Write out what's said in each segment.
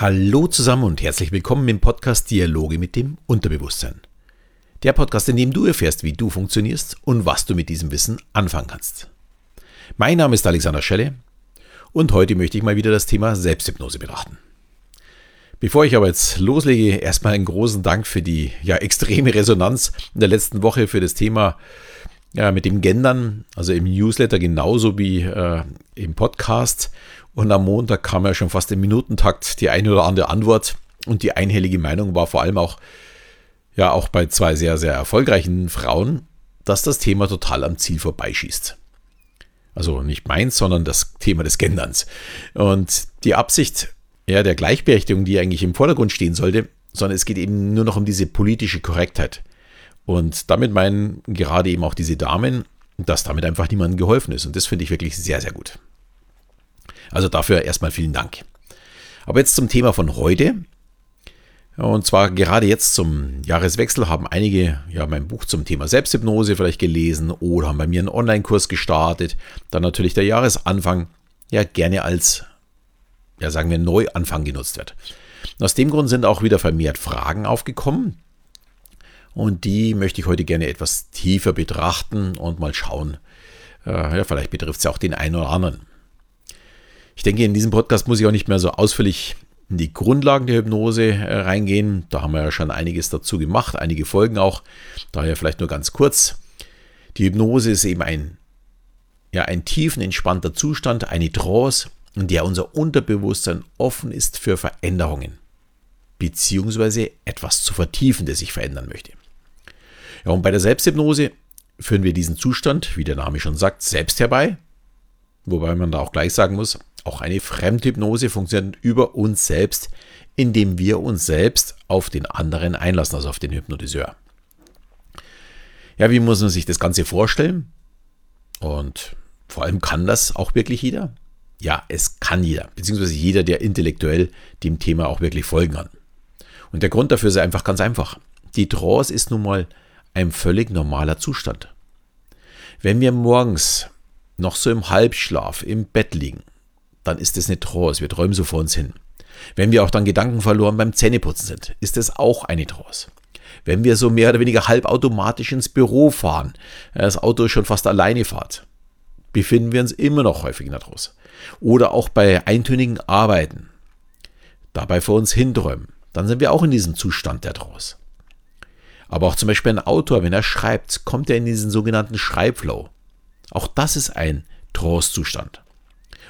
Hallo zusammen und herzlich willkommen im Podcast Dialoge mit dem Unterbewusstsein. Der Podcast, in dem du erfährst, wie du funktionierst und was du mit diesem Wissen anfangen kannst. Mein Name ist Alexander Schelle und heute möchte ich mal wieder das Thema Selbsthypnose betrachten. Bevor ich aber jetzt loslege, erstmal einen großen Dank für die ja extreme Resonanz in der letzten Woche für das Thema ja, mit dem Gendern, also im Newsletter genauso wie äh, im Podcast. Und am Montag kam ja schon fast im Minutentakt die eine oder andere Antwort. Und die einhellige Meinung war vor allem auch, ja, auch bei zwei sehr, sehr erfolgreichen Frauen, dass das Thema total am Ziel vorbeischießt. Also nicht meins, sondern das Thema des Genderns. Und die Absicht ja, der Gleichberechtigung, die eigentlich im Vordergrund stehen sollte, sondern es geht eben nur noch um diese politische Korrektheit. Und damit meinen gerade eben auch diese Damen, dass damit einfach niemandem geholfen ist. Und das finde ich wirklich sehr, sehr gut. Also dafür erstmal vielen Dank. Aber jetzt zum Thema von heute. Und zwar gerade jetzt zum Jahreswechsel haben einige ja mein Buch zum Thema Selbsthypnose vielleicht gelesen oder haben bei mir einen Online-Kurs gestartet. Dann natürlich der Jahresanfang ja gerne als, ja sagen wir, Neuanfang genutzt wird. aus dem Grund sind auch wieder vermehrt Fragen aufgekommen. Und die möchte ich heute gerne etwas tiefer betrachten und mal schauen. Äh, ja, vielleicht betrifft es ja auch den einen oder anderen. Ich denke, in diesem Podcast muss ich auch nicht mehr so ausführlich in die Grundlagen der Hypnose äh, reingehen. Da haben wir ja schon einiges dazu gemacht, einige Folgen auch. Daher vielleicht nur ganz kurz. Die Hypnose ist eben ein, ja, ein tiefen, entspannter Zustand, eine Trance, in der unser Unterbewusstsein offen ist für Veränderungen, beziehungsweise etwas zu vertiefen, das sich verändern möchte. Ja, und bei der Selbsthypnose führen wir diesen Zustand, wie der Name schon sagt, selbst herbei. Wobei man da auch gleich sagen muss, auch eine Fremdhypnose funktioniert über uns selbst, indem wir uns selbst auf den anderen einlassen, also auf den Hypnotiseur. Ja, wie muss man sich das Ganze vorstellen? Und vor allem kann das auch wirklich jeder? Ja, es kann jeder, beziehungsweise jeder, der intellektuell dem Thema auch wirklich folgen kann. Und der Grund dafür ist einfach ganz einfach. Die Trance ist nun mal ein völlig normaler Zustand. Wenn wir morgens noch so im Halbschlaf im Bett liegen dann ist es eine Trance. Wir träumen so vor uns hin. Wenn wir auch dann Gedanken verloren beim Zähneputzen sind, ist es auch eine Trance. Wenn wir so mehr oder weniger halbautomatisch ins Büro fahren, das Auto schon fast alleine fahrt, befinden wir uns immer noch häufig in der Trance. Oder auch bei eintönigen Arbeiten, dabei vor uns hinträumen, dann sind wir auch in diesem Zustand der Trance. Aber auch zum Beispiel ein Autor, wenn er schreibt, kommt er in diesen sogenannten Schreibflow. Auch das ist ein Trance-Zustand.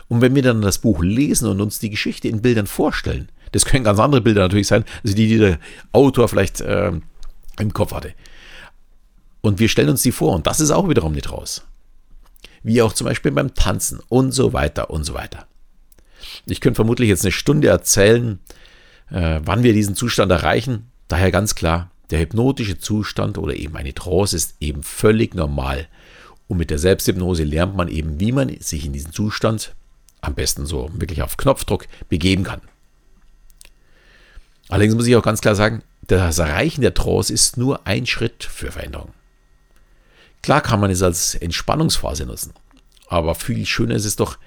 Und wenn wir dann das Buch lesen und uns die Geschichte in Bildern vorstellen, das können ganz andere Bilder natürlich sein, also die, die der Autor vielleicht äh, im Kopf hatte. Und wir stellen uns die vor und das ist auch wiederum nicht raus. Wie auch zum Beispiel beim Tanzen und so weiter und so weiter. Ich könnte vermutlich jetzt eine Stunde erzählen, äh, wann wir diesen Zustand erreichen. Daher ganz klar, der hypnotische Zustand oder eben eine Trance ist eben völlig normal. Und mit der Selbsthypnose lernt man eben, wie man sich in diesen Zustand am besten so wirklich auf Knopfdruck begeben kann. Allerdings muss ich auch ganz klar sagen, das Erreichen der Trance ist nur ein Schritt für Veränderung. Klar kann man es als Entspannungsphase nutzen, aber viel schöner ist es doch,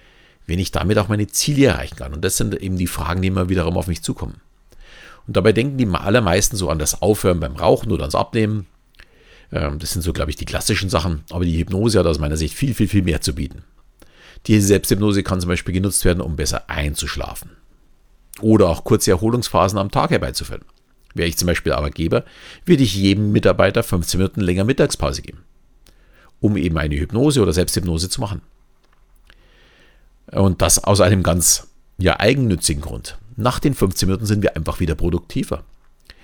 wenn ich damit auch meine Ziele erreichen kann. Und das sind eben die Fragen, die immer wiederum auf mich zukommen. Und dabei denken die allermeisten so an das Aufhören beim Rauchen oder ans Abnehmen. Ähm, das sind so, glaube ich, die klassischen Sachen. Aber die Hypnose hat aus meiner Sicht viel, viel, viel mehr zu bieten. Die Selbsthypnose kann zum Beispiel genutzt werden, um besser einzuschlafen. Oder auch kurze Erholungsphasen am Tag herbeizuführen. Wäre ich zum Beispiel Arbeitgeber, würde ich jedem Mitarbeiter 15 Minuten länger Mittagspause geben, um eben eine Hypnose oder Selbsthypnose zu machen. Und das aus einem ganz ja, eigennützigen Grund. Nach den 15 Minuten sind wir einfach wieder produktiver.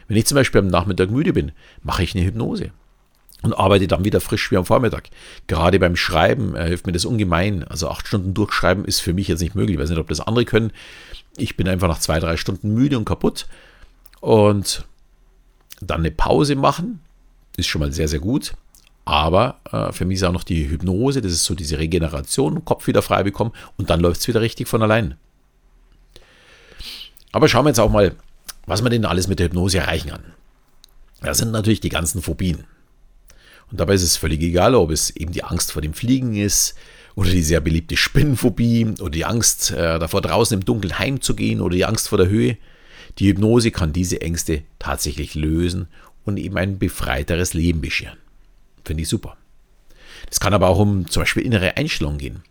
Wenn ich zum Beispiel am Nachmittag müde bin, mache ich eine Hypnose und arbeite dann wieder frisch wie am Vormittag. Gerade beim Schreiben äh, hilft mir das ungemein. Also acht Stunden durchschreiben ist für mich jetzt nicht möglich. Ich weiß nicht, ob das andere können. Ich bin einfach nach zwei, drei Stunden müde und kaputt. Und dann eine Pause machen ist schon mal sehr, sehr gut. Aber äh, für mich ist auch noch die Hypnose, das ist so diese Regeneration, Kopf wieder frei bekommen und dann läuft es wieder richtig von allein. Aber schauen wir jetzt auch mal, was man denn alles mit der Hypnose erreichen kann. Das sind natürlich die ganzen Phobien. Und dabei ist es völlig egal, ob es eben die Angst vor dem Fliegen ist oder die sehr beliebte Spinnenphobie oder die Angst äh, davor draußen im Dunkeln heimzugehen oder die Angst vor der Höhe. Die Hypnose kann diese Ängste tatsächlich lösen und eben ein befreiteres Leben bescheren. Finde ich super. Es kann aber auch um zum Beispiel innere Einstellungen gehen.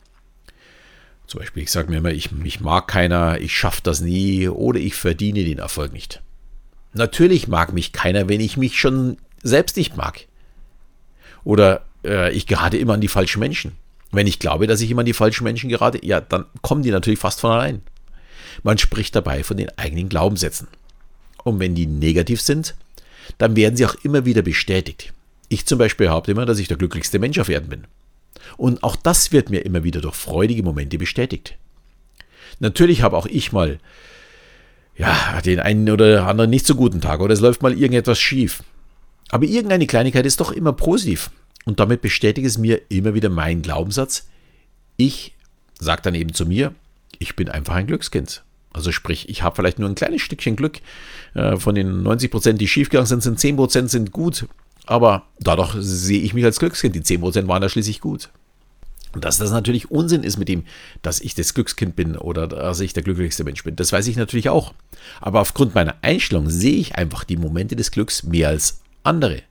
Zum Beispiel, ich sage mir immer, ich, mich mag keiner, ich schaffe das nie oder ich verdiene den Erfolg nicht. Natürlich mag mich keiner, wenn ich mich schon selbst nicht mag. Oder äh, ich gerate immer an die falschen Menschen. Wenn ich glaube, dass ich immer an die falschen Menschen gerate, ja, dann kommen die natürlich fast von allein. Man spricht dabei von den eigenen Glaubenssätzen. Und wenn die negativ sind, dann werden sie auch immer wieder bestätigt. Ich zum Beispiel behaupte immer, dass ich der glücklichste Mensch auf Erden bin. Und auch das wird mir immer wieder durch freudige Momente bestätigt. Natürlich habe auch ich mal ja, den einen oder anderen nicht so guten Tag oder es läuft mal irgendetwas schief. Aber irgendeine Kleinigkeit ist doch immer positiv. Und damit bestätigt es mir immer wieder meinen Glaubenssatz. Ich sage dann eben zu mir, ich bin einfach ein Glückskind. Also sprich, ich habe vielleicht nur ein kleines Stückchen Glück. Äh, von den 90 Prozent, die schiefgegangen sind, sind 10 Prozent sind gut. Aber dadurch sehe ich mich als Glückskind. Die 10 Prozent waren da schließlich gut. Und dass das natürlich Unsinn ist mit dem, dass ich das Glückskind bin oder dass ich der glücklichste Mensch bin, das weiß ich natürlich auch. Aber aufgrund meiner Einstellung sehe ich einfach die Momente des Glücks mehr als andere.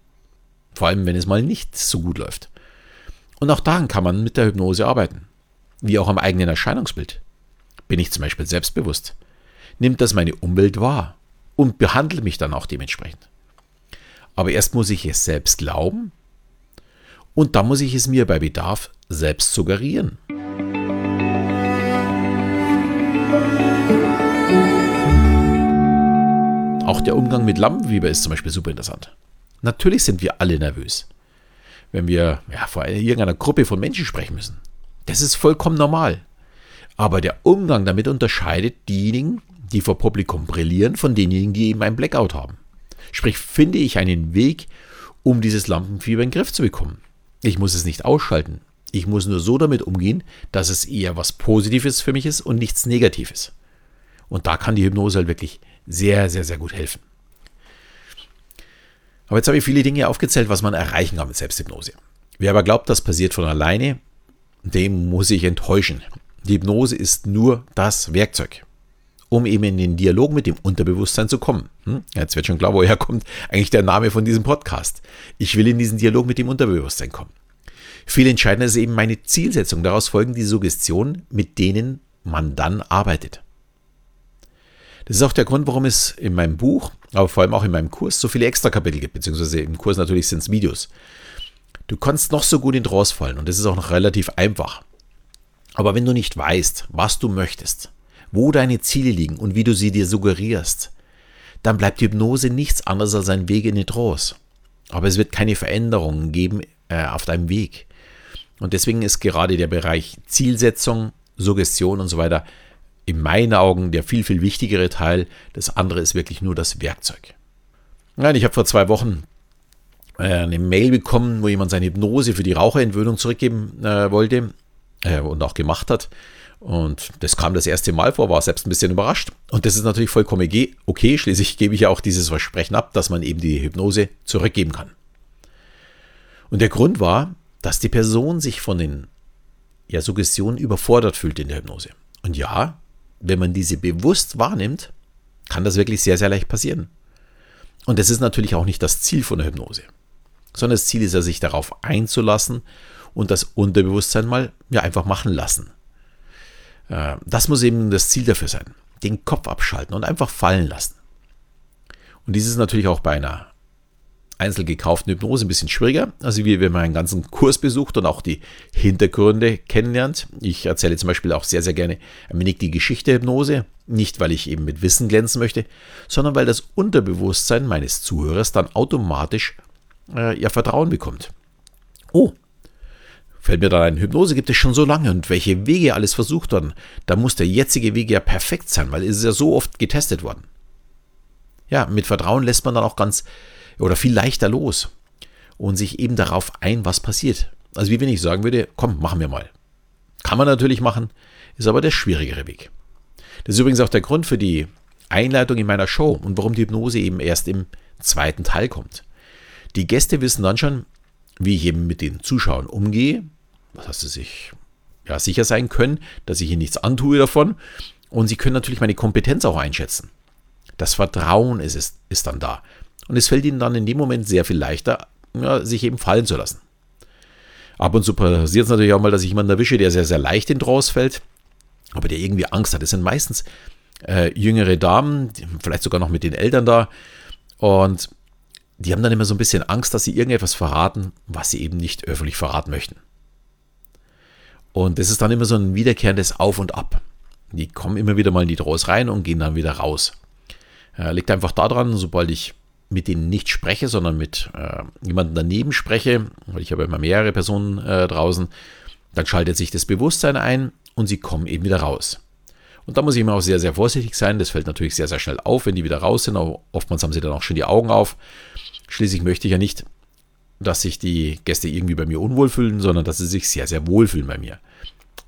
Vor allem, wenn es mal nicht so gut läuft. Und auch daran kann man mit der Hypnose arbeiten. Wie auch am eigenen Erscheinungsbild. Bin ich zum Beispiel selbstbewusst? Nimmt das meine Umwelt wahr? Und behandelt mich dann auch dementsprechend? Aber erst muss ich es selbst glauben und dann muss ich es mir bei Bedarf selbst suggerieren. Auch der Umgang mit Lampenfieber ist zum Beispiel super interessant. Natürlich sind wir alle nervös, wenn wir ja, vor irgendeiner Gruppe von Menschen sprechen müssen. Das ist vollkommen normal. Aber der Umgang damit unterscheidet diejenigen, die vor Publikum brillieren, von denjenigen, die eben ein Blackout haben. Sprich, finde ich einen Weg, um dieses Lampenfieber in den Griff zu bekommen. Ich muss es nicht ausschalten. Ich muss nur so damit umgehen, dass es eher was Positives für mich ist und nichts Negatives. Und da kann die Hypnose halt wirklich sehr, sehr, sehr gut helfen. Aber jetzt habe ich viele Dinge aufgezählt, was man erreichen kann mit Selbsthypnose. Wer aber glaubt, das passiert von alleine, dem muss ich enttäuschen. Die Hypnose ist nur das Werkzeug, um eben in den Dialog mit dem Unterbewusstsein zu kommen. Hm? Jetzt wird schon klar, woher kommt eigentlich der Name von diesem Podcast. Ich will in diesen Dialog mit dem Unterbewusstsein kommen. Viel entscheidender ist eben meine Zielsetzung. Daraus folgen die Suggestionen, mit denen man dann arbeitet. Das ist auch der Grund, warum es in meinem Buch, aber vor allem auch in meinem Kurs so viele Extra-Kapitel gibt, beziehungsweise im Kurs natürlich sind es Videos. Du kannst noch so gut in Draws fallen und das ist auch noch relativ einfach. Aber wenn du nicht weißt, was du möchtest, wo deine Ziele liegen und wie du sie dir suggerierst, dann bleibt die Hypnose nichts anderes als ein Weg in die Trance. Aber es wird keine Veränderungen geben äh, auf deinem Weg. Und deswegen ist gerade der Bereich Zielsetzung, Suggestion und so weiter in meinen Augen der viel, viel wichtigere Teil. Das andere ist wirklich nur das Werkzeug. Nein, ich habe vor zwei Wochen äh, eine Mail bekommen, wo jemand seine Hypnose für die Raucherentwöhnung zurückgeben äh, wollte äh, und auch gemacht hat. Und das kam das erste Mal vor, war selbst ein bisschen überrascht. Und das ist natürlich vollkommen okay. Schließlich gebe ich ja auch dieses Versprechen ab, dass man eben die Hypnose zurückgeben kann. Und der Grund war, dass die Person sich von den ja, Suggestionen überfordert fühlt in der Hypnose. Und ja, wenn man diese bewusst wahrnimmt, kann das wirklich sehr, sehr leicht passieren. Und das ist natürlich auch nicht das Ziel von der Hypnose, sondern das Ziel ist ja, sich darauf einzulassen und das Unterbewusstsein mal ja, einfach machen lassen. Äh, das muss eben das Ziel dafür sein. Den Kopf abschalten und einfach fallen lassen. Und dies ist natürlich auch bei einer einzeln gekauften Hypnose ein bisschen schwieriger. Also wie wenn man einen ganzen Kurs besucht und auch die Hintergründe kennenlernt. Ich erzähle zum Beispiel auch sehr, sehr gerne ein wenig die Geschichte der Hypnose. Nicht, weil ich eben mit Wissen glänzen möchte, sondern weil das Unterbewusstsein meines Zuhörers dann automatisch äh, ja Vertrauen bekommt. Oh, fällt mir da ein, Hypnose gibt es schon so lange und welche Wege alles versucht worden. Da muss der jetzige Weg ja perfekt sein, weil es ist ja so oft getestet worden. Ja, mit Vertrauen lässt man dann auch ganz oder viel leichter los und sich eben darauf ein, was passiert. Also wie wenn ich sagen würde, komm, machen wir mal. Kann man natürlich machen, ist aber der schwierigere Weg. Das ist übrigens auch der Grund für die Einleitung in meiner Show und warum die Hypnose eben erst im zweiten Teil kommt. Die Gäste wissen dann schon, wie ich eben mit den Zuschauern umgehe, heißt, sie sich ja, sicher sein können, dass ich ihnen nichts antue davon und sie können natürlich meine Kompetenz auch einschätzen. Das Vertrauen ist, ist, ist dann da. Und es fällt ihnen dann in dem Moment sehr viel leichter, ja, sich eben fallen zu lassen. Ab und zu passiert es natürlich auch mal, dass ich jemanden erwische, der sehr, sehr leicht in Trance fällt, aber der irgendwie Angst hat. Das sind meistens äh, jüngere Damen, vielleicht sogar noch mit den Eltern da. Und die haben dann immer so ein bisschen Angst, dass sie irgendetwas verraten, was sie eben nicht öffentlich verraten möchten. Und das ist dann immer so ein wiederkehrendes Auf und Ab. Die kommen immer wieder mal in die Trance rein und gehen dann wieder raus. Äh, liegt einfach daran, sobald ich mit denen nicht spreche, sondern mit äh, jemandem daneben spreche, weil ich habe immer mehrere Personen äh, draußen, dann schaltet sich das Bewusstsein ein und sie kommen eben wieder raus. Und da muss ich immer auch sehr, sehr vorsichtig sein. Das fällt natürlich sehr, sehr schnell auf, wenn die wieder raus sind. Aber oftmals haben sie dann auch schon die Augen auf. Schließlich möchte ich ja nicht, dass sich die Gäste irgendwie bei mir unwohl fühlen, sondern dass sie sich sehr, sehr wohl fühlen bei mir.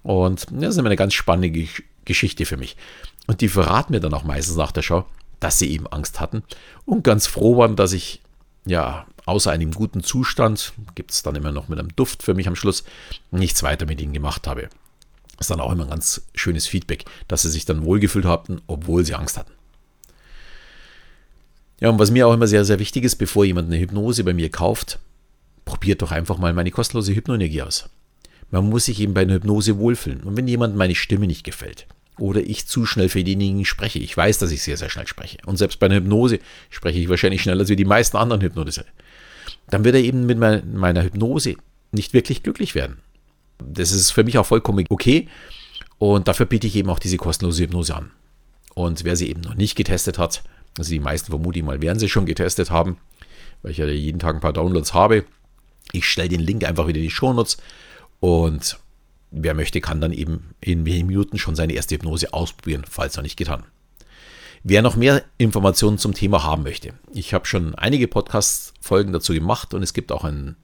Und das ist immer eine ganz spannende Geschichte für mich. Und die verraten mir dann auch meistens nach der Show, dass sie eben Angst hatten und ganz froh waren, dass ich ja außer einem guten Zustand, gibt es dann immer noch mit einem Duft für mich am Schluss, nichts weiter mit ihnen gemacht habe. Ist dann auch immer ein ganz schönes Feedback, dass sie sich dann wohlgefühlt hatten, obwohl sie Angst hatten. Ja, und was mir auch immer sehr, sehr wichtig ist, bevor jemand eine Hypnose bei mir kauft, probiert doch einfach mal meine kostenlose Hypnoenergie aus. Man muss sich eben bei einer Hypnose wohlfühlen. Und wenn jemand meine Stimme nicht gefällt, oder ich zu schnell für denjenigen spreche. Ich weiß, dass ich sehr, sehr schnell spreche. Und selbst bei einer Hypnose spreche ich wahrscheinlich schneller als wie die meisten anderen Hypnotise. Dann wird er eben mit meiner Hypnose nicht wirklich glücklich werden. Das ist für mich auch vollkommen okay. Und dafür biete ich eben auch diese kostenlose Hypnose an. Und wer sie eben noch nicht getestet hat, also die meisten vermute ich mal, werden sie schon getestet haben, weil ich ja jeden Tag ein paar Downloads habe. Ich stelle den Link einfach wieder in die Shownotes und wer möchte, kann dann eben in wenigen Minuten schon seine erste Hypnose ausprobieren, falls noch nicht getan. Wer noch mehr Informationen zum Thema haben möchte, ich habe schon einige Podcast-Folgen dazu gemacht und es gibt auch ein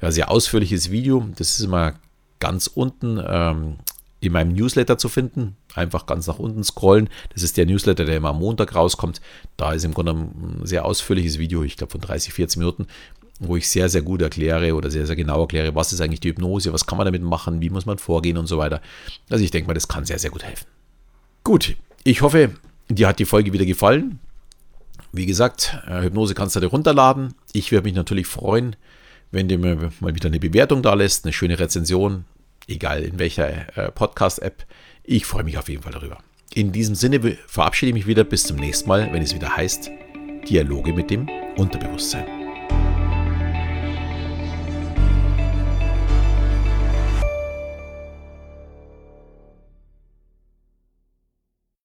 ja, sehr ausführliches Video. Das ist immer ganz unten ähm, in meinem Newsletter zu finden. Einfach ganz nach unten scrollen. Das ist der Newsletter, der immer am Montag rauskommt. Da ist im Grunde ein sehr ausführliches Video, ich glaube von 30, 40 Minuten, wo ich sehr, sehr gut erkläre oder sehr, sehr genau erkläre, was ist eigentlich die Hypnose, was kann man damit machen, wie muss man vorgehen und so weiter. Also ich denke mal, das kann sehr, sehr gut helfen. Gut, ich hoffe, dir hat die Folge wieder gefallen. Wie gesagt, äh, Hypnose kannst du dir runterladen. Ich würde mich natürlich freuen, wenn du mir mal wieder eine Bewertung da lässt, eine schöne Rezension, egal in welcher äh, Podcast-App. Ich freue mich auf jeden Fall darüber. In diesem Sinne verabschiede ich mich wieder bis zum nächsten Mal, wenn es wieder heißt Dialoge mit dem Unterbewusstsein.